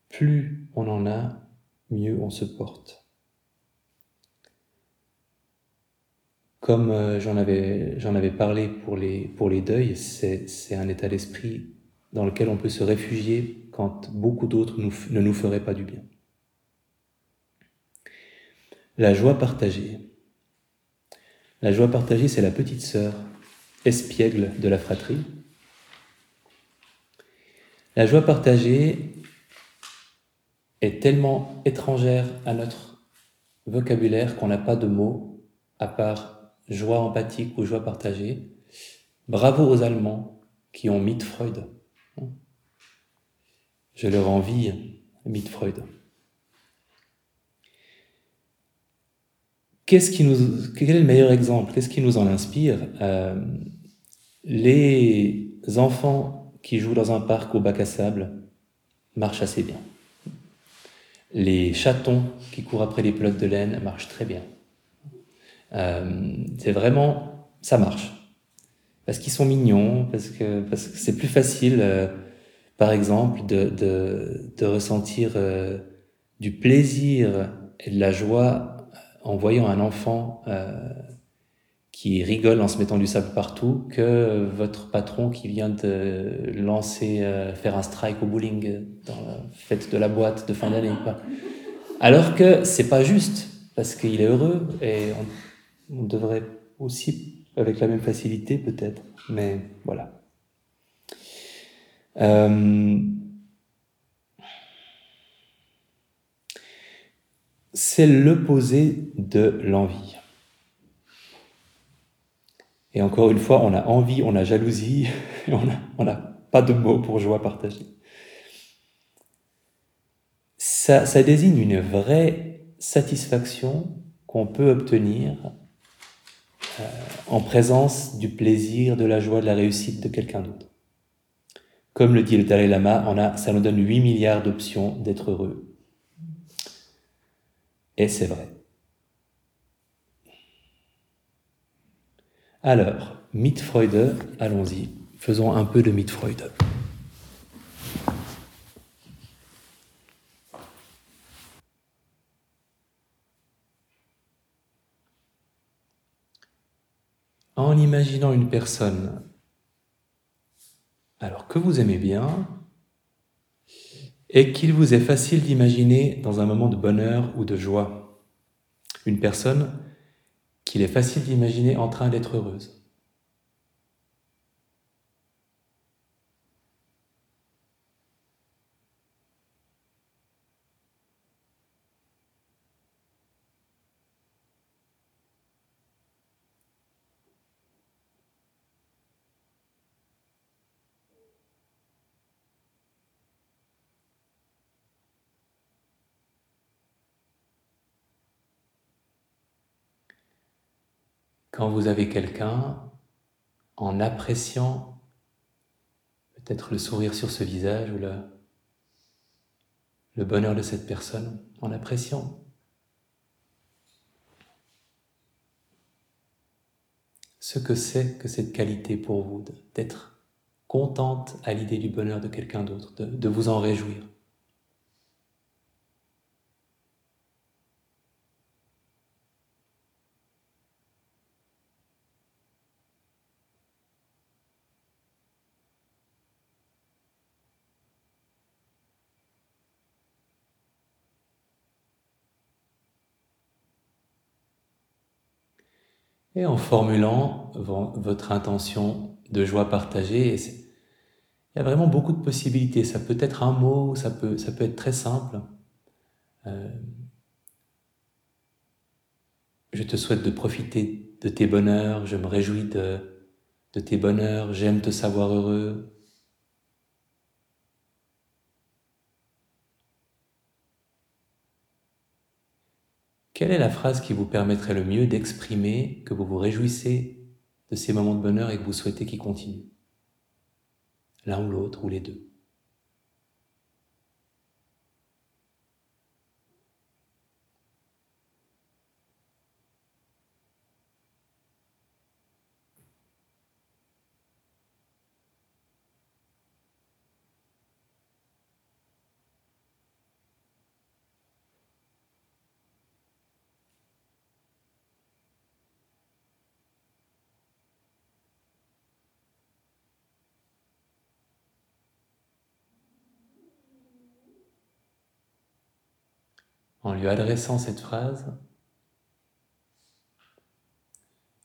plus on en a, mieux on se porte. Comme euh, j'en avais, j'en avais parlé pour les, pour les deuils, c'est un état d'esprit dans lequel on peut se réfugier quand beaucoup d'autres ne nous feraient pas du bien. La joie partagée. La joie partagée, c'est la petite sœur espiègle de la fratrie. La joie partagée est tellement étrangère à notre vocabulaire qu'on n'a pas de mots à part joie empathique ou joie partagée. Bravo aux Allemands qui ont mis Freud. Je leur envie, mythe Freud. Qu'est-ce qui nous, quel est le meilleur exemple? Qu'est-ce qui nous en inspire? Euh, Les enfants qui jouent dans un parc au bac à sable marchent assez bien. Les chatons qui courent après les pelotes de laine marchent très bien. Euh, c'est vraiment, ça marche. Parce qu'ils sont mignons, parce que parce que c'est plus facile. Euh, par exemple, de, ressentir euh, du plaisir et de la joie en voyant un enfant euh, qui rigole en se mettant du sable partout que votre patron qui vient de lancer, euh, faire un strike au bowling dans la fête de la boîte de fin d'année. Alors que c'est pas juste, parce qu'il est heureux et on devrait aussi, avec la même facilité peut-être, mais voilà. Euh, c'est l'opposé de l'envie. Et encore une fois, on a envie, on a jalousie, on n'a pas de mots pour joie partagée. Ça, désigne une vraie satisfaction qu'on peut obtenir euh, en présence du plaisir, de la joie, de la réussite de quelqu'un d'autre. Comme le dit le Dalai Lama, ça nous donne 8 milliards d'options d'être heureux. Et c'est vrai. Alors, Mietfreude, allons-y, faisons un peu de Mietfreude. En imaginant une personne alors que vous aimez bien et qu'il vous est facile d'imaginer dans un moment de bonheur ou de joie. Une personne qu'il est facile d'imaginer en train d'être heureuse. Quand vous avez quelqu'un, en appréciant peut-être le sourire sur ce visage ou le, bonheur de cette personne, en appréciant ce que c'est que cette qualité pour vous, d'être contente à l'idée du bonheur de quelqu'un d'autre, de vous en réjouir. Et en formulant votre intention de joie partagée, il y a vraiment beaucoup de possibilités. Ça peut être un mot, ça peut, être très simple. Euh, je te souhaite de profiter de tes bonheurs, je me réjouis de tes bonheurs, j'aime te savoir heureux, Quelle est la phrase qui vous permettrait le mieux d'exprimer que vous vous réjouissez de ces moments de bonheur et que vous souhaitez qu'ils continuent? L'un ou l'autre ou les deux. En lui adressant cette phrase,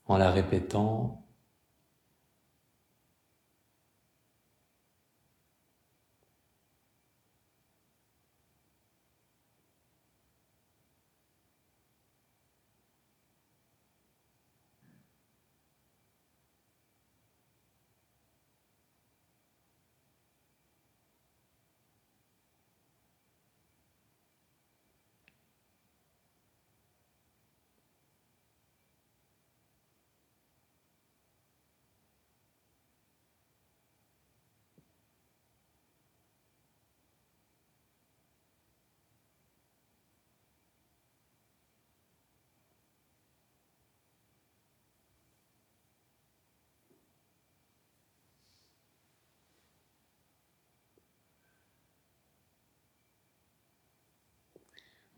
en la répétant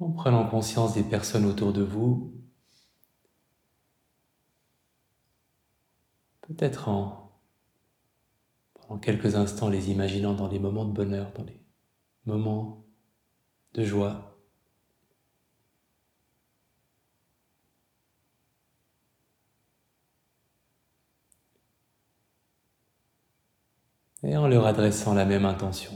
en prenant conscience des personnes autour de vous, peut-être en pendant quelques instants les imaginant dans les moments de bonheur, dans les moments de joie. Et en leur adressant la même intention.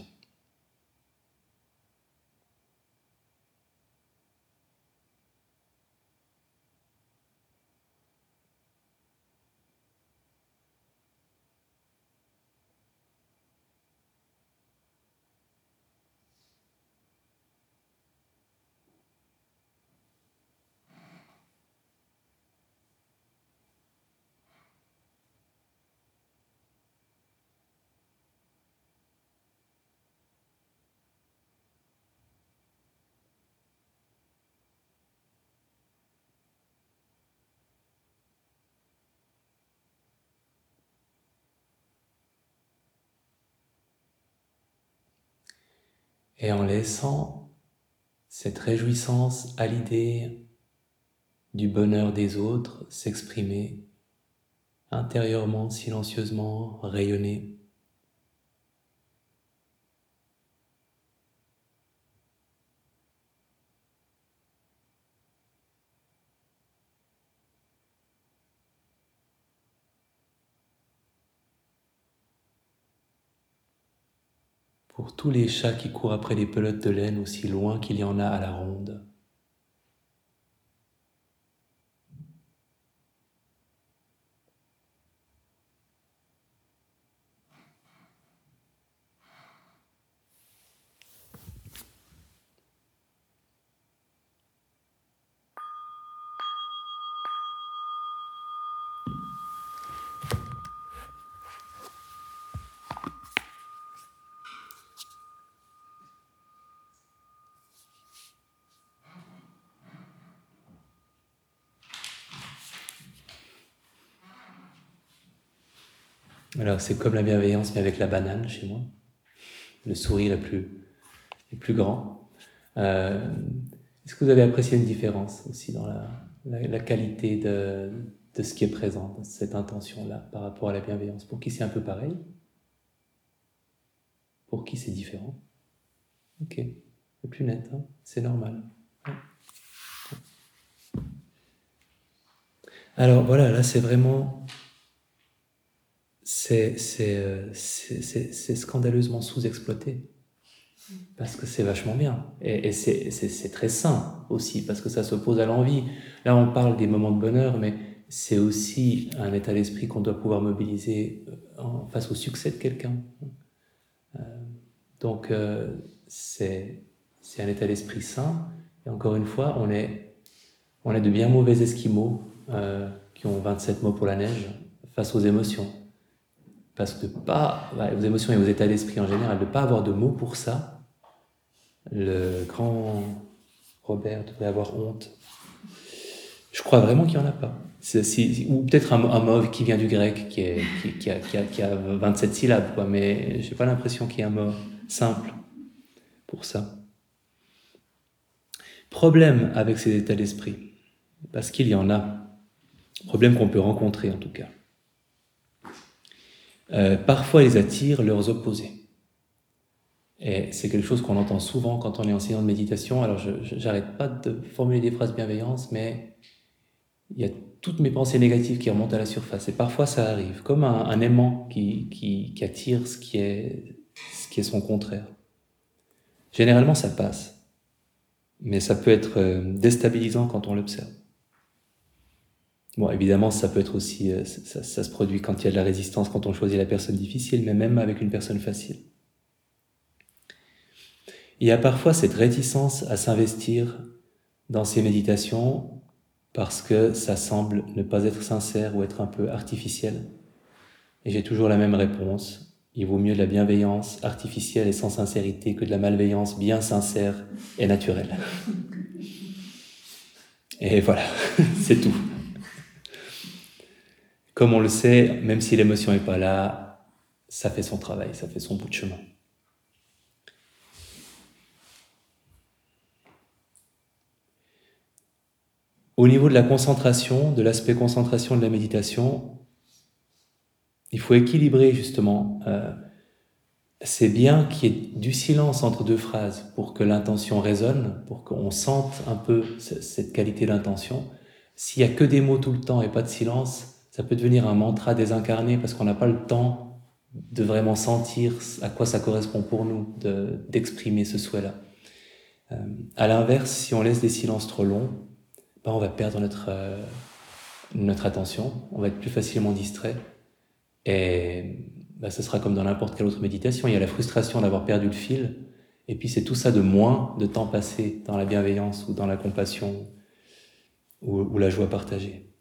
Et en laissant cette réjouissance à l'idée du bonheur des autres s'exprimer intérieurement, silencieusement, rayonner. Pour tous les chats qui courent après des pelotes de laine aussi loin qu'il y en a à la ronde. Alors c'est comme la bienveillance, mais avec la banane chez moi. Le sourire est plus, est plus grand. Euh, est-ce que vous avez apprécié une différence aussi dans la, qualité de, de, ce qui est présent, cette intention-là, par rapport à la bienveillance? Pour qui c'est un peu pareil? Pour qui c'est différent? Ok, c'est plus net, hein c'est normal. Alors voilà, là c'est vraiment c'est scandaleusement sous-exploité. Parce que c'est vachement bien. Et, c'est très sain aussi, parce que ça s'oppose à l'envie. Là, on parle des moments de bonheur, mais c'est aussi un état d'esprit qu'on doit pouvoir mobiliser euh, face au succès de quelqu'un. Euh, donc, c'est un état d'esprit sain. Et encore une fois, on est, on est de bien mauvais esquimaux qui ont 27 mots pour la neige face aux émotions. Parce que pas, vos émotions et vos états d'esprit en général, de pas avoir de mots pour ça, le grand Robert devrait avoir honte. Je crois vraiment qu'il n'y en a pas. ou peut-être un, mot qui vient du grec, qui, est, qui, a, qui, a, 27 syllabes, quoi, mais je n'ai pas l'impression qu'il y ait un mot simple pour ça. Problème avec ces états d'esprit, parce qu'il y en a. Problème qu'on peut rencontrer en tout cas. Euh, parfois ils attirent leurs opposés. Et c'est quelque chose qu'on entend souvent quand on est enseignant de méditation. Alors, je n'arrête pas de formuler des phrases bienveillance, mais il y a toutes mes pensées négatives qui remontent à la surface. Et parfois, ça arrive, comme un, aimant qui, qui, attire ce qui, est, ce qui est son contraire. Généralement, ça passe. Mais ça peut être euh, déstabilisant quand on l'observe. Bon, évidemment, ça peut être aussi, euh, ça, se produit quand il y a de la résistance, quand on choisit la personne difficile, mais même avec une personne facile. Il y a parfois cette réticence à s'investir dans ces méditations parce que ça semble ne pas être sincère ou être un peu artificiel. Et j'ai toujours la même réponse. Il vaut mieux de la bienveillance artificielle et sans sincérité que de la malveillance bien sincère et naturelle. Et voilà, c'est tout. Comme on le sait, même si l'émotion n'est pas là, ça fait son travail, ça fait son bout de chemin. Au niveau de la concentration, de l'aspect concentration de la méditation, il faut équilibrer justement. Euh, c'est bien qu'il y ait du silence entre deux phrases pour que l'intention résonne, pour qu'on sente un peu cette qualité d'intention. S'il y a que des mots tout le temps et pas de silence, ça peut devenir un mantra désincarné parce qu'on n'a pas le temps de vraiment sentir à quoi ça correspond pour nous d'exprimer ce souhait-là. Euh, à l'inverse, si on laisse des silences trop longs, ben on va perdre notre, euh, notre attention, on va être plus facilement distrait et bah, ce sera comme dans n'importe quelle autre méditation. Il y a la frustration d'avoir perdu le fil, et puis c'est tout ça de moins de temps passé dans la bienveillance ou dans la compassion ou, la joie partagée.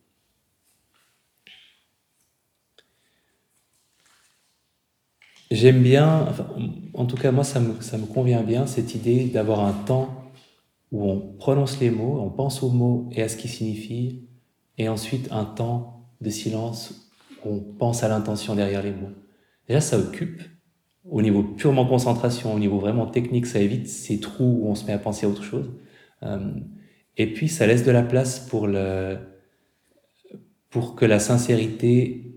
J'aime bien, en tout cas moi ça me, ça me convient bien, cette idée d'avoir un temps où on prononce les mots, on pense aux mots et à ce qu'ils signifient, et ensuite un temps de silence où on pense à l'intention derrière les mots. Déjà, ça occupe. Au niveau purement concentration, au niveau vraiment technique, ça évite ces trous où on se met à penser à autre chose. Euh, et puis, ça laisse de la place pour, le, pour que la sincérité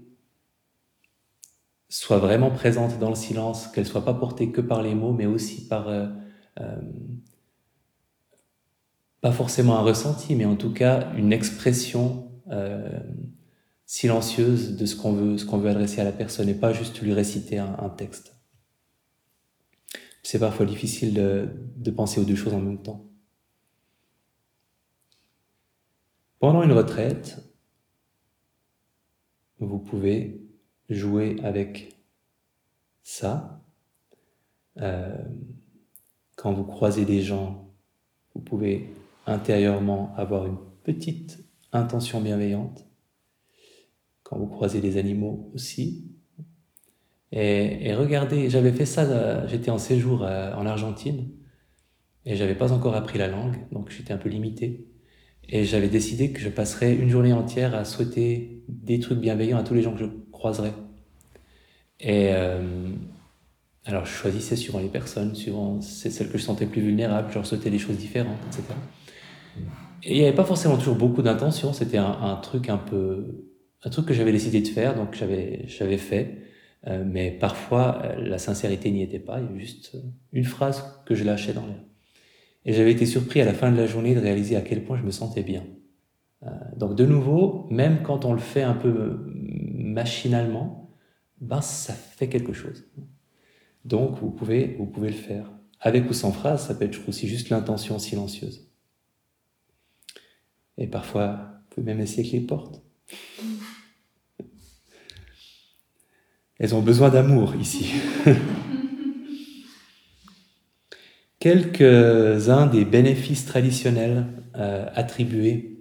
soit vraiment présente dans le silence, qu'elle soit pas portée que par les mots, mais aussi par euh, euh, pas forcément un ressenti, mais en tout cas une expression silencieuse de ce qu'on veut, ce qu'on veut adresser à la personne et pas juste lui réciter un, texte. C'est parfois difficile de penser aux deux choses en même temps. Pendant une retraite, vous pouvez jouer avec ça. Euh, quand vous croisez des gens, vous pouvez intérieurement avoir une petite intention bienveillante quand vous croisez les animaux aussi. Et, regardez, j'avais fait ça, euh, j'étais en séjour euh, en Argentine et j'avais pas encore appris la langue, donc j'étais un peu limité. Et j'avais décidé que je passerais une journée entière à souhaiter des trucs bienveillants à tous les gens que je Et euh, alors je choisissais suivant les personnes, suivant celles que je sentais plus vulnérables, je leur souhaitais des choses différentes, etc. Et il n'y avait pas forcément toujours beaucoup d'intention, c'était un, truc un peu un truc que j'avais décidé de faire, donc j'avais, fait. Euh, mais parfois, euh, la sincérité n'y était pas. Il y avait juste une phrase que je lâchais dans l'air. Et j'avais été surpris à la fin de la journée de réaliser à quel point je me sentais bien. donc de nouveau, même quand on le fait un peu machinalement, ben ça fait quelque chose. Donc vous pouvez, vous pouvez le faire. Avec ou sans phrase, ça peut être aussi juste l'intention silencieuse. Et parfois, vous pouvez même essayer avec les portes. Elles ont besoin d'amour ici. Quelques-uns des bénéfices traditionnels euh, attribués,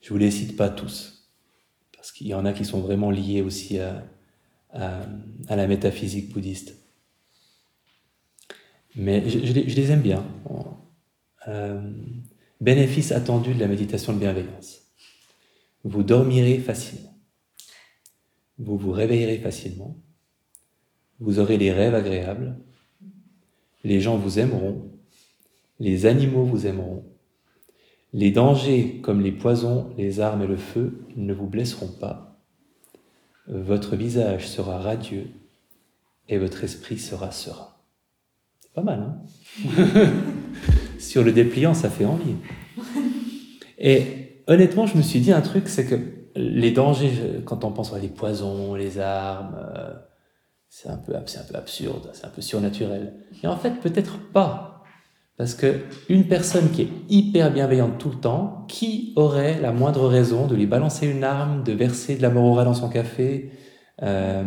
je ne vous les cite pas tous, parce qu'il y en a qui sont vraiment liés aussi à, la métaphysique bouddhiste. Mais je, les, aime bien. Euh, bénéfices attendus de la méditation de bienveillance. Vous dormirez facilement vous vous réveillerez facilement, vous aurez des rêves agréables, les gens vous aimeront, les animaux vous aimeront, les dangers comme les poisons, les armes et le feu ne vous blesseront pas, votre visage sera radieux et votre esprit sera serein. C'est pas mal, hein Sur le dépliant, ça fait envie. Et honnêtement, je me suis dit un truc, c'est que les dangers, quand on pense à les poisons, les armes, euh, c'est un, peu, un peu absurde, c'est un peu surnaturel. Et en fait, peut-être pas. Parce que une personne qui est hyper bienveillante tout le temps, qui aurait la moindre raison de lui balancer une arme, de verser de la morora dans son café, euh,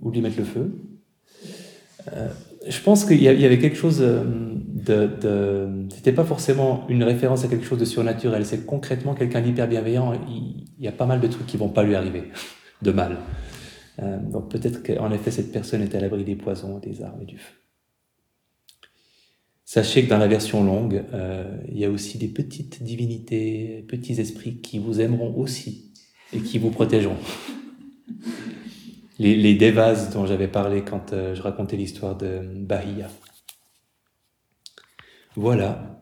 ou de lui mettre le feu? Euh, Je pense qu'il y avait quelque chose de, de c'était pas forcément une référence à quelque chose de surnaturel, c'est concrètement quelqu'un d'hyper bienveillant, il, y a pas mal de trucs qui vont pas lui arriver, de mal. Euh, donc peut-être qu'en effet cette personne est à l'abri des poisons, des armes et du feu. Sachez que dans la version longue, euh, il y a aussi des petites divinités, petits esprits qui vous aimeront aussi et qui vous protégeront. Les, les devas dont j'avais parlé quand euh, je racontais l'histoire de Bahia. Voilà,